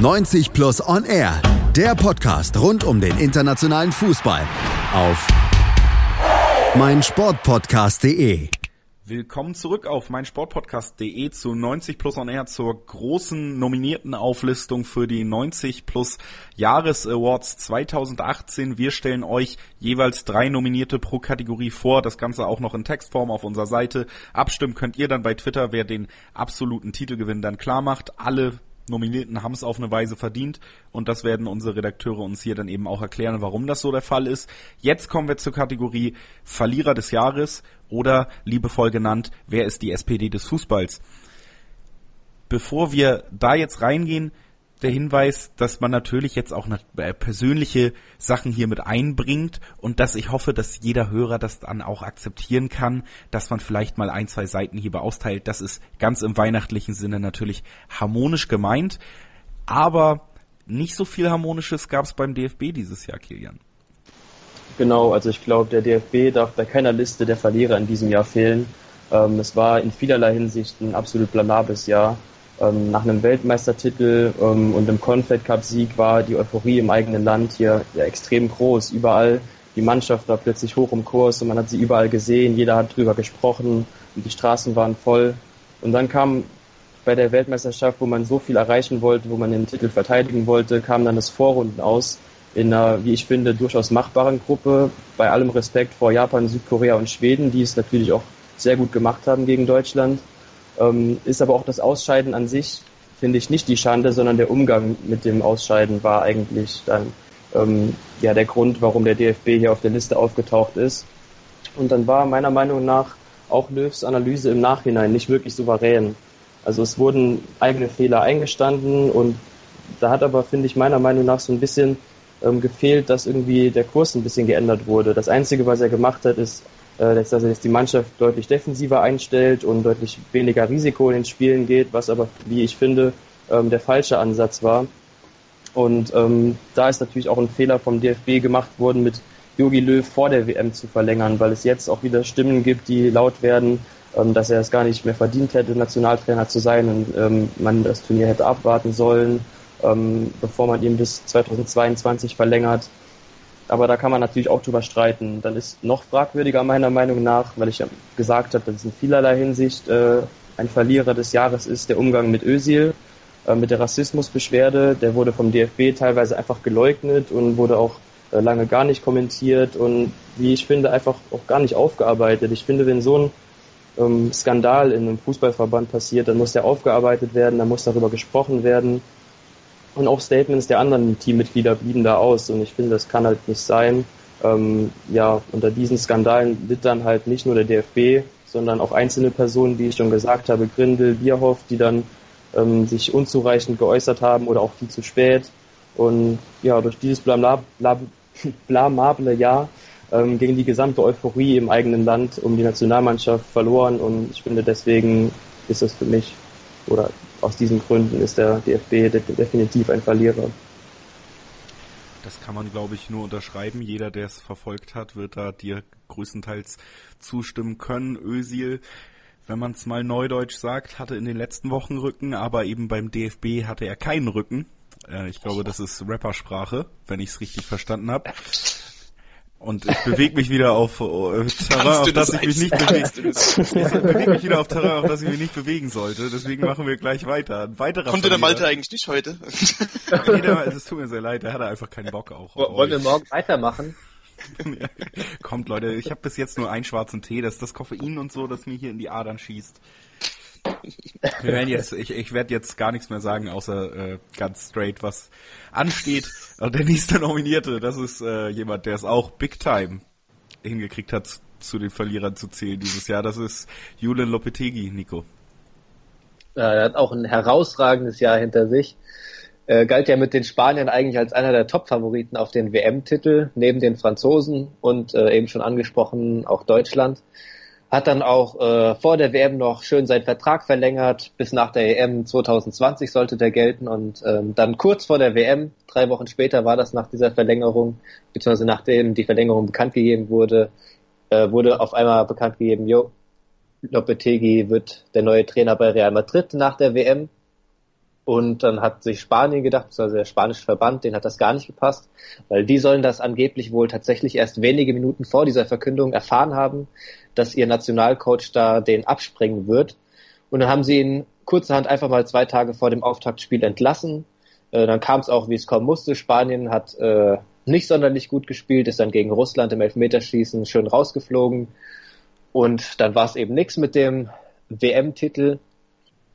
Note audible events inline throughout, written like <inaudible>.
90 Plus On Air, der Podcast rund um den internationalen Fußball auf meinsportpodcast.de. Willkommen zurück auf meinsportpodcast.de zu 90 Plus On Air zur großen nominierten Auflistung für die 90 Plus Jahres Awards 2018. Wir stellen euch jeweils drei Nominierte pro Kategorie vor. Das Ganze auch noch in Textform auf unserer Seite. Abstimmen könnt ihr dann bei Twitter, wer den absoluten Titelgewinn dann klar macht. Alle Nominierten haben es auf eine Weise verdient und das werden unsere Redakteure uns hier dann eben auch erklären, warum das so der Fall ist. Jetzt kommen wir zur Kategorie Verlierer des Jahres oder liebevoll genannt, wer ist die SPD des Fußballs? Bevor wir da jetzt reingehen, der Hinweis, dass man natürlich jetzt auch äh, persönliche Sachen hier mit einbringt und dass ich hoffe, dass jeder Hörer das dann auch akzeptieren kann, dass man vielleicht mal ein, zwei Seiten hierbei austeilt. Das ist ganz im weihnachtlichen Sinne natürlich harmonisch gemeint, aber nicht so viel Harmonisches gab es beim DFB dieses Jahr, Kilian. Genau, also ich glaube, der DFB darf bei keiner Liste der Verlierer in diesem Jahr fehlen. Ähm, es war in vielerlei Hinsicht ein absolut blamables Jahr. Ähm, nach einem Weltmeistertitel ähm, und einem Confed Cup Sieg war die Euphorie im eigenen Land hier ja, extrem groß. Überall die Mannschaft war plötzlich hoch im Kurs und man hat sie überall gesehen, jeder hat drüber gesprochen und die Straßen waren voll. Und dann kam bei der Weltmeisterschaft, wo man so viel erreichen wollte, wo man den Titel verteidigen wollte, kam dann das Vorrunden aus in einer, wie ich finde, durchaus machbaren Gruppe. Bei allem Respekt vor Japan, Südkorea und Schweden, die es natürlich auch sehr gut gemacht haben gegen Deutschland. Ähm, ist aber auch das Ausscheiden an sich, finde ich, nicht die Schande, sondern der Umgang mit dem Ausscheiden war eigentlich dann ähm, ja der Grund, warum der DFB hier auf der Liste aufgetaucht ist. Und dann war meiner Meinung nach auch Löws Analyse im Nachhinein nicht wirklich souverän. Also es wurden eigene Fehler eingestanden und da hat aber, finde ich, meiner Meinung nach so ein bisschen ähm, gefehlt, dass irgendwie der Kurs ein bisschen geändert wurde. Das Einzige, was er gemacht hat, ist dass also jetzt die Mannschaft deutlich defensiver einstellt und deutlich weniger Risiko in den Spielen geht, was aber, wie ich finde, ähm, der falsche Ansatz war. Und ähm, da ist natürlich auch ein Fehler vom DFB gemacht worden, mit Jogi Löw vor der WM zu verlängern, weil es jetzt auch wieder Stimmen gibt, die laut werden, ähm, dass er es gar nicht mehr verdient hätte, Nationaltrainer zu sein und ähm, man das Turnier hätte abwarten sollen, ähm, bevor man ihn bis 2022 verlängert. Aber da kann man natürlich auch drüber streiten. Dann ist noch fragwürdiger meiner Meinung nach, weil ich ja gesagt habe, dass es in vielerlei Hinsicht äh, ein Verlierer des Jahres ist, der Umgang mit Özil, äh, mit der Rassismusbeschwerde. Der wurde vom DFB teilweise einfach geleugnet und wurde auch äh, lange gar nicht kommentiert und wie ich finde, einfach auch gar nicht aufgearbeitet. Ich finde, wenn so ein ähm, Skandal in einem Fußballverband passiert, dann muss der aufgearbeitet werden, dann muss darüber gesprochen werden und auch Statements der anderen Teammitglieder blieben da aus. Und ich finde, das kann halt nicht sein. Ähm, ja, unter diesen Skandalen litt dann halt nicht nur der DFB, sondern auch einzelne Personen, wie ich schon gesagt habe, Grindel, Bierhoff, die dann ähm, sich unzureichend geäußert haben oder auch viel zu spät. Und ja, durch dieses blamable <laughs> Jahr ähm, ging die gesamte Euphorie im eigenen Land um die Nationalmannschaft verloren. Und ich finde, deswegen ist es für mich oder aus diesen Gründen ist der DFB definitiv ein Verlierer. Das kann man, glaube ich, nur unterschreiben. Jeder, der es verfolgt hat, wird da dir größtenteils zustimmen können. Ösil, wenn man es mal neudeutsch sagt, hatte in den letzten Wochen Rücken, aber eben beim DFB hatte er keinen Rücken. Äh, ich glaube, das ist Rappersprache, wenn ich es richtig verstanden habe. Und ich bewege mich wieder auf äh, Terrain, auf das, das ich mich nicht bewege. Ich bewege mich wieder auf Terrain, auf das ich mich nicht bewegen sollte. Deswegen machen wir gleich weiter. Ein weiterer Konnte der Malte eigentlich nicht heute? nee, der, es tut mir sehr leid, der hatte einfach keinen Bock auch. Wollen wir morgen weitermachen? <laughs> Kommt Leute, ich habe bis jetzt nur einen schwarzen Tee, das ist das Koffein und so, das mir hier in die Adern schießt. <laughs> Wir werden jetzt, ich, ich werde jetzt gar nichts mehr sagen, außer äh, ganz straight, was ansteht. Und der nächste Nominierte, das ist äh, jemand, der es auch Big Time hingekriegt hat, zu den Verlierern zu zählen dieses Jahr. Das ist Julian Lopetegi, Nico. Ja, er hat auch ein herausragendes Jahr hinter sich. Äh, galt ja mit den Spaniern eigentlich als einer der Top-Favoriten auf den WM-Titel, neben den Franzosen und äh, eben schon angesprochen auch Deutschland hat dann auch äh, vor der WM noch schön seinen Vertrag verlängert, bis nach der EM 2020 sollte der gelten. Und ähm, dann kurz vor der WM, drei Wochen später war das nach dieser Verlängerung, beziehungsweise nachdem die Verlängerung bekannt gegeben wurde, äh, wurde auf einmal bekannt gegeben, jo, Lopetegi wird der neue Trainer bei Real Madrid nach der WM Und dann hat sich Spanien gedacht, also der spanische Verband, den hat das gar nicht gepasst, weil die sollen das angeblich wohl tatsächlich erst wenige Minuten vor dieser Verkündung erfahren haben, dass ihr Nationalcoach da den abspringen wird. Und dann haben sie ihn kurzerhand einfach mal zwei Tage vor dem Auftaktspiel entlassen. Äh, dann kam es auch, wie es kommen musste. Spanien hat äh, nicht sonderlich gut gespielt, ist dann gegen Russland im Elfmeterschießen schön rausgeflogen. Und dann war es eben nichts mit dem WM-Titel.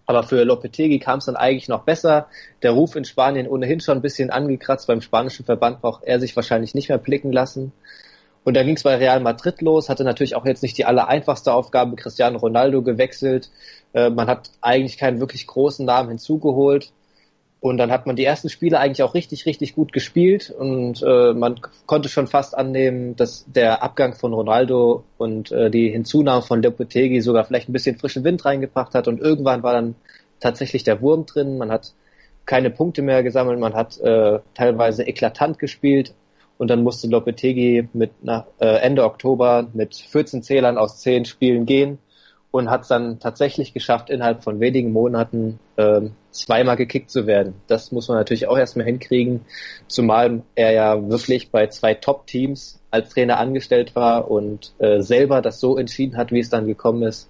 Aber für Lopetegi kam es dann eigentlich noch besser. Der Ruf in Spanien ohnehin schon ein bisschen angekratzt. Beim spanischen Verband braucht er sich wahrscheinlich nicht mehr blicken lassen. Und dann ging es bei Real Madrid los, hatte natürlich auch jetzt nicht die allereinfachste Aufgabe. Cristiano Ronaldo gewechselt. Äh, man hat eigentlich keinen wirklich großen Namen hinzugeholt. Und dann hat man die ersten Spiele eigentlich auch richtig, richtig gut gespielt. Und äh, man konnte schon fast annehmen, dass der Abgang von Ronaldo und äh, die Hinzunahme von Lopetegi sogar vielleicht ein bisschen frischen Wind reingebracht hat. Und irgendwann war dann tatsächlich der Wurm drin. Man hat keine Punkte mehr gesammelt, man hat äh, teilweise eklatant gespielt. Und dann musste Lopetegi mit nach, äh, Ende Oktober mit 14 Zählern aus 10 Spielen gehen und hat es dann tatsächlich geschafft, innerhalb von wenigen Monaten äh, zweimal gekickt zu werden. Das muss man natürlich auch erstmal hinkriegen, zumal er ja wirklich bei zwei Top-Teams als Trainer angestellt war und äh, selber das so entschieden hat, wie es dann gekommen ist.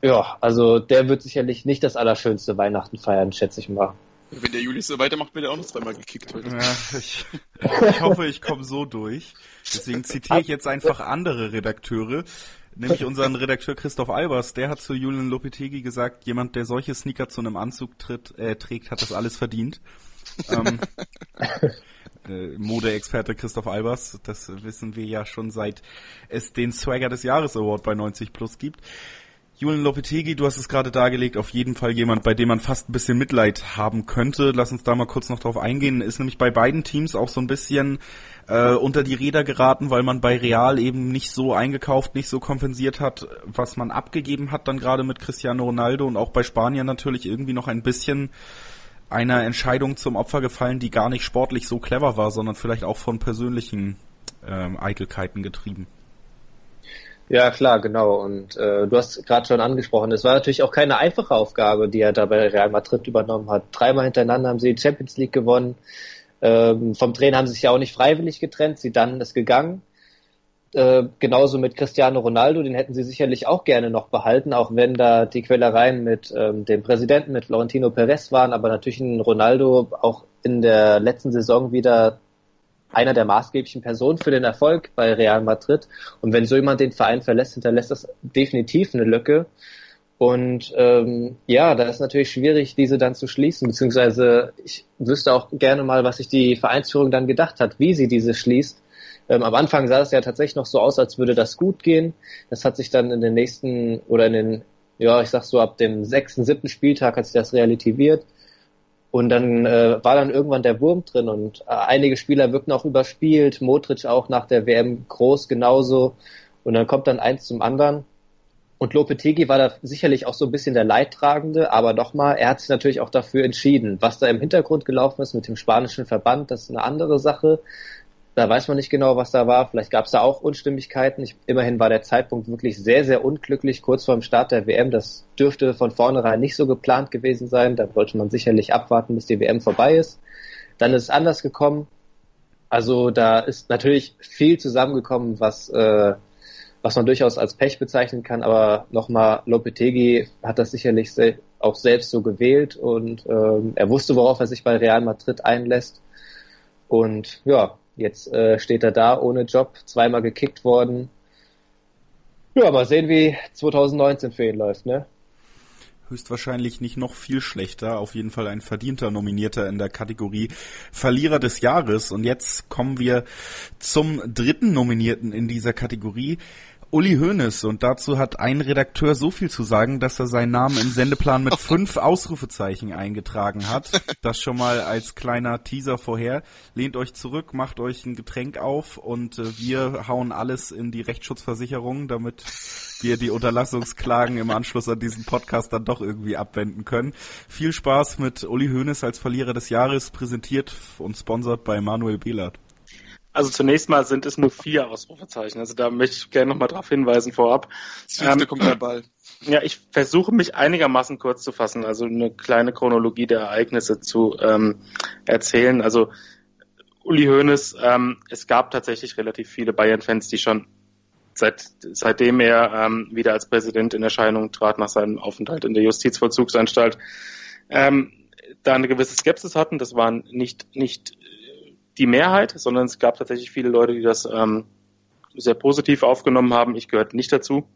Ja, also der wird sicherlich nicht das allerschönste Weihnachten feiern, schätze ich mal. Wenn der Juli so weitermacht, wird er auch noch zweimal gekickt heute. Ja, ich, ich hoffe, ich komme so durch. Deswegen zitiere ich jetzt einfach andere Redakteure, Nämlich unseren Redakteur Christoph Albers, der hat zu Julian Lopetegi gesagt, jemand, der solche Sneaker zu einem Anzug tritt, äh, trägt, hat das alles verdient. ähm, <laughs> äh, Modeexperte Christoph Albers, das wissen wir ja schon seit es den Swagger des Jahres Award bei 90 Plus gibt. Julian Lopetegi, du hast es gerade dargelegt, auf jeden Fall jemand, bei dem man fast ein bisschen Mitleid haben könnte. Lass uns da mal kurz noch drauf eingehen. Ist nämlich bei beiden Teams auch so ein bisschen äh, unter die Räder geraten, weil man bei Real eben nicht so eingekauft, nicht so kompensiert hat, was man abgegeben hat, dann gerade mit Cristiano Ronaldo und auch bei Spanien natürlich irgendwie noch ein bisschen einer Entscheidung zum Opfer gefallen, die gar nicht sportlich so clever war, sondern vielleicht auch von persönlichen ähm, Eitelkeiten getrieben. Ja, klar, genau. Und äh, du hast gerade schon angesprochen, es war natürlich auch keine einfache Aufgabe, die er da bei Real Madrid übernommen hat. Dreimal hintereinander haben sie die Champions League gewonnen. Ähm, vom Trainer haben sie sich ja auch nicht freiwillig getrennt. Sie dann ist gegangen. Äh, genauso mit Cristiano Ronaldo, den hätten sie sicherlich auch gerne noch behalten, auch wenn da die Quellereien mit ähm, dem Präsidenten, mit Florentino Perez waren, aber natürlich ein Ronaldo auch in der letzten Saison wieder einer der maßgeblichen Personen für den Erfolg bei Real Madrid. Und wenn so jemand den Verein verlässt, hinterlässt das definitiv eine Lücke. Und ähm, ja, da ist natürlich schwierig, diese dann zu schließen, beziehungsweise ich wüsste auch gerne mal, was sich die Vereinsführung dann gedacht hat, wie sie diese schließt. Ähm, am Anfang sah es ja tatsächlich noch so aus, als würde das gut gehen. Das hat sich dann in den nächsten oder in den, ja, ich sag so ab dem sechsten, siebten Spieltag hat sich das relativiert. Und dann äh, war dann irgendwann der Wurm drin und äh, einige Spieler wirkten auch überspielt, Modric auch nach der WM groß genauso. Und dann kommt dann eins zum anderen. Und Lopetegi war da sicherlich auch so ein bisschen der Leidtragende, aber nochmal, er hat sich natürlich auch dafür entschieden. Was da im Hintergrund gelaufen ist mit dem spanischen Verband, das ist eine andere Sache. Da weiß man nicht genau, was da war. Vielleicht gab es da auch Unstimmigkeiten. Ich, immerhin war der Zeitpunkt wirklich sehr, sehr unglücklich, kurz vor dem Start der WM. Das dürfte von vornherein nicht so geplant gewesen sein. Da wollte man sicherlich abwarten, bis die WM vorbei ist. Dann ist es anders gekommen. Also da ist natürlich viel zusammengekommen, was, äh, was man durchaus als Pech bezeichnen kann. Aber nochmal, Lopetegi hat das sicherlich se auch selbst so gewählt und ähm, er wusste, worauf er sich bei Real Madrid einlässt. Und ja, Jetzt äh, steht er da ohne Job, zweimal gekickt worden. Ja, mal sehen, wie 2019 für ihn läuft, ne? höchstwahrscheinlich nicht noch viel schlechter. Auf jeden Fall ein verdienter Nominierter in der Kategorie Verlierer des Jahres. Und jetzt kommen wir zum dritten Nominierten in dieser Kategorie. Uli Hoeneß und dazu hat ein Redakteur so viel zu sagen, dass er seinen Namen im Sendeplan mit <laughs> fünf Ausrufezeichen eingetragen hat. Das schon mal als kleiner Teaser vorher. Lehnt euch zurück, macht euch ein Getränk auf und äh, wir hauen alles in die Rechtsschutzversicherung, damit wir die Unterlassungsklagen im Anschluss an diesen Podcast dann doch irgendwie abwenden können. Viel Spaß mit Uli Hoeneß als Verlierer des Jahres, präsentiert und sponsert bei Manuel Behlert. Also zunächst mal sind es nur vier Ausrufezeichen. Also da möchte ich gerne nochmal darauf hinweisen vorab. Ähm, kommt der Ball. Ja, ich versuche mich einigermaßen kurz zu fassen, also eine kleine Chronologie der Ereignisse zu ähm, erzählen. Also Uli Hoeneß, ähm, es gab tatsächlich relativ viele Bayern-Fans, die schon seit, seitdem er ähm, wieder als Präsident in Erscheinung trat nach seinem Aufenthalt in der Justizvollzugsanstalt, ähm, da eine gewisse Skepsis hatten. Das waren nicht, nicht die Mehrheit, sondern es gab tatsächlich viele Leute, die das ähm, sehr positiv aufgenommen haben. Ich gehörte nicht dazu.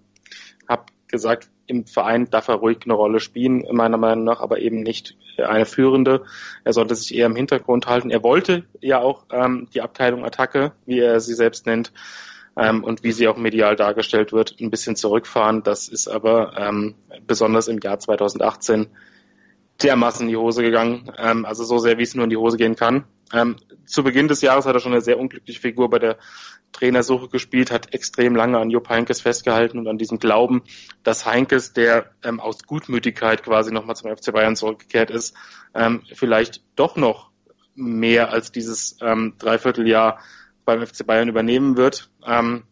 Hab gesagt, im Verein darf er ruhig eine Rolle spielen, meiner Meinung nach, aber eben nicht eine führende. Er sollte sich eher im Hintergrund halten. Er wollte ja auch ähm, die Abteilung Attacke, wie er sie selbst nennt, ähm, und wie sie auch medial dargestellt wird, ein bisschen zurückfahren. Das ist aber ähm, besonders im Jahr 2018 dermaßen in die Hose gegangen. Ähm, also so sehr, wie es nur in die Hose gehen kann. Ähm, zu Beginn des Jahres hat er schon eine sehr unglückliche Figur bei der Trainersuche gespielt, hat extrem lange an Jupp Heinkes festgehalten und an diesem Glauben, dass Heinkes, der ähm, aus Gutmütigkeit quasi nochmal zum FC Bayern zurückgekehrt ist, ähm, vielleicht doch noch mehr als dieses ähm, Dreivierteljahr beim FC Bayern übernehmen wird. Ähm,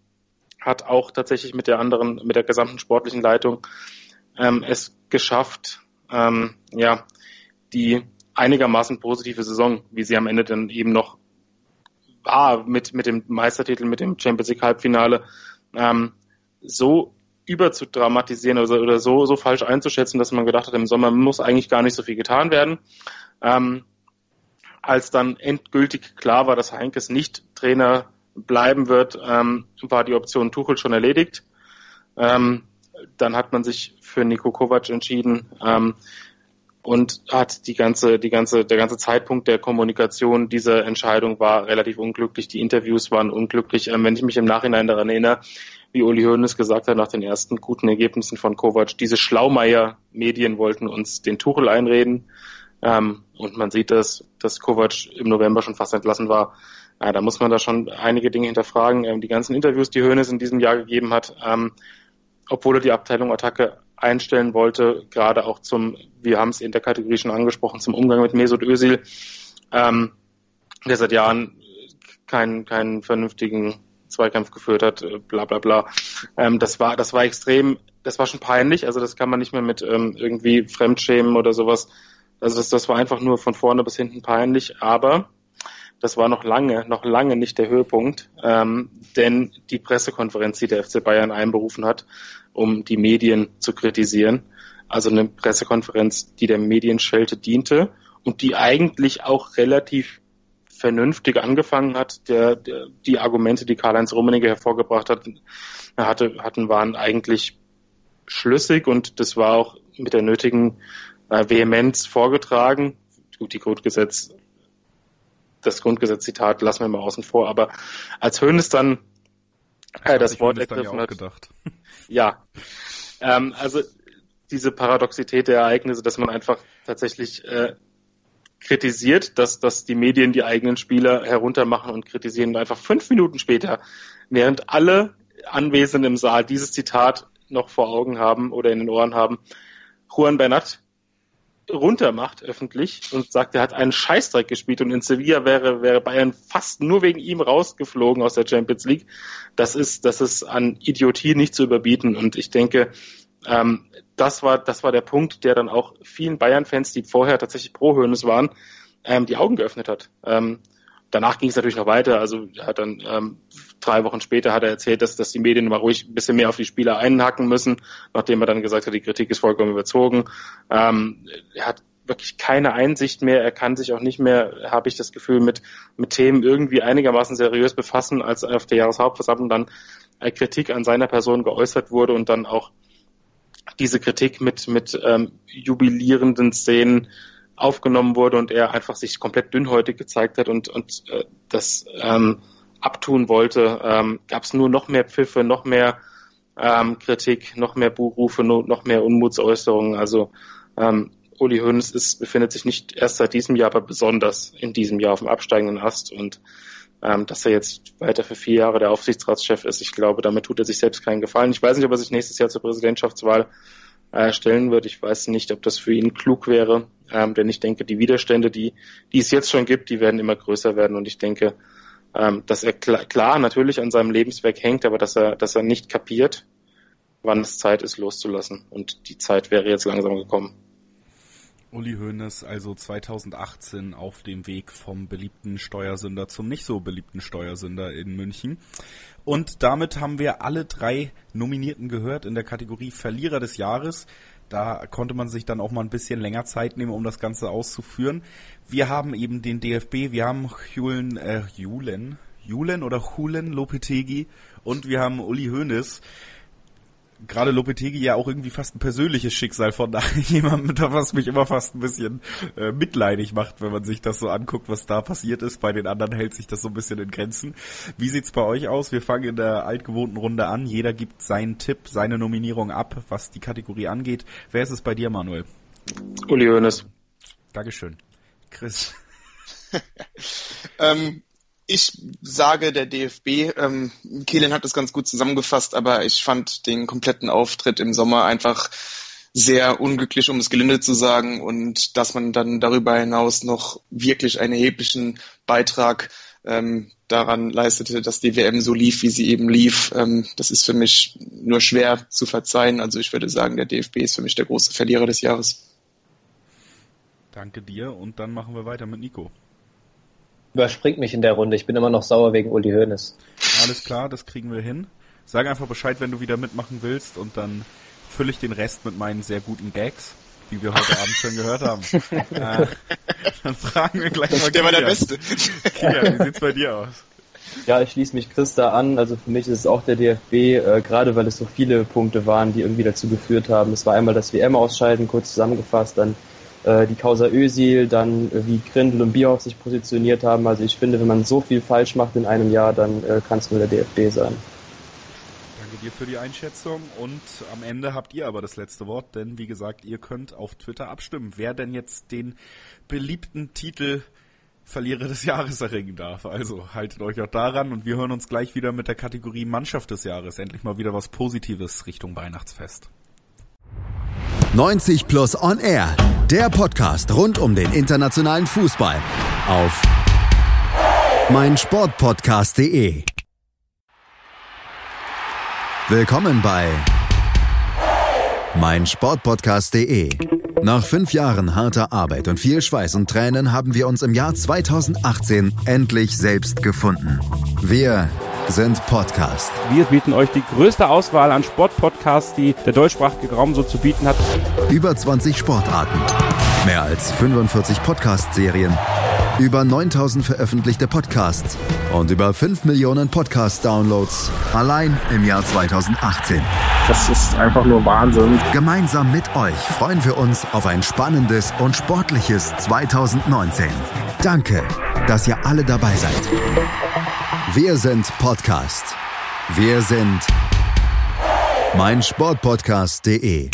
hat auch tatsächlich mit der anderen, mit der gesamten sportlichen Leitung ähm, es geschafft, ähm, ja, die einigermaßen positive Saison, wie sie am Ende dann eben noch war mit, mit dem Meistertitel, mit dem Champions League Halbfinale, ähm, so überzudramatisieren oder, oder so, so falsch einzuschätzen, dass man gedacht hat, im Sommer muss eigentlich gar nicht so viel getan werden. Ähm, als dann endgültig klar war, dass Heinkes nicht Trainer bleiben wird, ähm, war die Option Tuchel schon erledigt. Ähm, dann hat man sich für Niko Kovac entschieden. Ähm, und hat die ganze, die ganze, der ganze Zeitpunkt der Kommunikation dieser Entscheidung war relativ unglücklich. Die Interviews waren unglücklich. Ähm, wenn ich mich im Nachhinein daran erinnere, wie Uli Hoeneß gesagt hat nach den ersten guten Ergebnissen von Kovac, diese Schlaumeier-Medien wollten uns den Tuchel einreden. Ähm, und man sieht, dass, dass Kovac im November schon fast entlassen war. Da muss man da schon einige Dinge hinterfragen. Ähm, die ganzen Interviews, die Hoeneß in diesem Jahr gegeben hat, obwohl er die Abteilung Attacke einstellen wollte, gerade auch zum, wir haben es in der Kategorie schon angesprochen, zum Umgang mit Mesut Özil, ähm, der seit Jahren keinen, keinen vernünftigen Zweikampf geführt hat, äh, bla bla bla. Ähm, das war, das war extrem, das war schon peinlich, also das kann man nicht mehr mit ähm, irgendwie Fremdschämen oder sowas. Also das, das war einfach nur von vorne bis hinten peinlich, aber das war noch lange, noch lange nicht der Höhepunkt, ähm, denn die Pressekonferenz, die der FC Bayern einberufen hat, um die Medien zu kritisieren, also eine Pressekonferenz, die der Medienschelte diente und die eigentlich auch relativ vernünftig angefangen hat. Der, der, die Argumente, die Karl-Heinz Rummenigge hervorgebracht hat, hatte, hatten, waren eigentlich schlüssig und das war auch mit der nötigen äh, Vehemenz vorgetragen. Gut, die Grundgesetz das Grundgesetzzitat lassen wir mal außen vor, aber als Hönes dann äh, das Wort ergriffen hat. Gedacht. <laughs> Ja. Ähm, also diese Paradoxität der Ereignisse, dass man einfach tatsächlich äh, kritisiert, dass, dass die Medien die eigenen Spieler heruntermachen und kritisieren und einfach fünf Minuten später, während alle Anwesenden im Saal dieses Zitat noch vor Augen haben oder in den Ohren haben, Juan Bernat runtermacht öffentlich und sagt, er hat einen Scheißdreck gespielt und in Sevilla wäre, wäre Bayern fast nur wegen ihm rausgeflogen aus der Champions League. Das ist, das ist an Idiotie nicht zu überbieten und ich denke, ähm, das war, das war der Punkt, der dann auch vielen Bayern-Fans, die vorher tatsächlich pro Hönes waren, ähm, die Augen geöffnet hat. Ähm, danach ging es natürlich noch weiter. Also er hat dann ähm, drei Wochen später hat er erzählt, dass, dass die Medien mal ruhig ein bisschen mehr auf die Spieler einhacken müssen, nachdem er dann gesagt hat, die Kritik ist vollkommen überzogen. Ähm, er hat wirklich keine Einsicht mehr. Er kann sich auch nicht mehr, habe ich das Gefühl, mit, mit Themen irgendwie einigermaßen seriös befassen, als auf der Jahreshauptversammlung dann Kritik an seiner Person geäußert wurde und dann auch diese Kritik mit, mit ähm, jubilierenden Szenen aufgenommen wurde und er einfach sich komplett dünnhäutig gezeigt hat und, und äh, das ähm, abtun wollte, ähm, gab es nur noch mehr Pfiffe, noch mehr ähm, Kritik, noch mehr Buchrufe, no, noch mehr Unmutsäußerungen. Also ähm, Uli Hoeneß ist, befindet sich nicht erst seit diesem Jahr, aber besonders in diesem Jahr auf dem absteigenden Ast und ähm, dass er jetzt weiter für vier Jahre der Aufsichtsratschef ist, ich glaube, damit tut er sich selbst keinen Gefallen. Ich weiß nicht, ob er sich nächstes Jahr zur Präsidentschaftswahl äh, stellen wird. Ich weiß nicht, ob das für ihn klug wäre, ähm, denn ich denke, die Widerstände, die, die es jetzt schon gibt, die werden immer größer werden und ich denke, ähm, dass er klar, klar natürlich an seinem Lebenswerk hängt, aber dass er, dass er nicht kapiert, wann es Zeit ist, loszulassen. Und die Zeit wäre jetzt langsam gekommen. Uli Hoeneß also 2018 auf dem Weg vom beliebten Steuersünder zum nicht so beliebten Steuersünder in München. Und damit haben wir alle drei Nominierten gehört in der Kategorie Verlierer des Jahres. Da konnte man sich dann auch mal ein bisschen länger Zeit nehmen, um das Ganze auszuführen. Wir haben eben den DFB, wir haben Julen, äh, Julen, Julen oder Hulen Lopetegi und wir haben Uli Hoeneß gerade Lopetegi ja auch irgendwie fast ein persönliches Schicksal von <laughs> jemandem, was mich immer fast ein bisschen äh, mitleidig macht, wenn man sich das so anguckt, was da passiert ist. Bei den anderen hält sich das so ein bisschen in Grenzen. Wie sieht's bei euch aus? Wir fangen in der altgewohnten Runde an. Jeder gibt seinen Tipp, seine Nominierung ab, was die Kategorie angeht. Wer ist es bei dir, Manuel? Uli Hoeneß. Dankeschön. Chris. <laughs> ähm, ich sage der DFB, ähm, Kehlen hat das ganz gut zusammengefasst, aber ich fand den kompletten Auftritt im Sommer einfach sehr unglücklich, um es gelinde zu sagen, und dass man dann darüber hinaus noch wirklich einen erheblichen Beitrag ähm, daran leistete, dass die WM so lief, wie sie eben lief. Ähm, das ist für mich nur schwer zu verzeihen. Also ich würde sagen, der DFB ist für mich der große Verlierer des Jahres. Danke dir und dann machen wir weiter mit Nico überspringt mich in der Runde. Ich bin immer noch sauer wegen Uli Hoeneß. Alles klar, das kriegen wir hin. Sag einfach Bescheid, wenn du wieder mitmachen willst und dann fülle ich den Rest mit meinen sehr guten Gags, die wir heute Abend schon gehört haben. <laughs> äh, dann fragen wir gleich mal Der war der Beste. Kia, wie sieht's bei dir aus? Ja, ich schließe mich Christa an. Also für mich ist es auch der DFB, äh, gerade weil es so viele Punkte waren, die irgendwie dazu geführt haben. Es war einmal das WM-Ausscheiden, kurz zusammengefasst, dann äh, die Causa Özil, dann äh, wie Grindel und Bierhoff sich positioniert haben. Also ich finde, wenn man so viel falsch macht in einem Jahr, dann äh, kann es nur der DFB sein. Danke dir für die Einschätzung und am Ende habt ihr aber das letzte Wort, denn wie gesagt, ihr könnt auf Twitter abstimmen, wer denn jetzt den beliebten Titel Verlierer des Jahres erringen darf. Also haltet euch auch daran und wir hören uns gleich wieder mit der Kategorie Mannschaft des Jahres. Endlich mal wieder was Positives Richtung Weihnachtsfest. 90 Plus On Air, der Podcast rund um den internationalen Fußball auf meinsportpodcast.de. Willkommen bei meinsportpodcast.de. Nach fünf Jahren harter Arbeit und viel Schweiß und Tränen haben wir uns im Jahr 2018 endlich selbst gefunden. Wir sind Podcast. Wir bieten euch die größte Auswahl an Sportpodcasts, die der deutschsprachige Raum so zu bieten hat. Über 20 Sportarten, mehr als 45 Podcast-Serien, über 9000 veröffentlichte Podcasts und über 5 Millionen Podcast-Downloads allein im Jahr 2018. Das ist einfach nur Wahnsinn. Gemeinsam mit euch freuen wir uns auf ein spannendes und sportliches 2019. Danke, dass ihr alle dabei seid. Wir sind Podcast. Wir sind meinsportpodcast.de.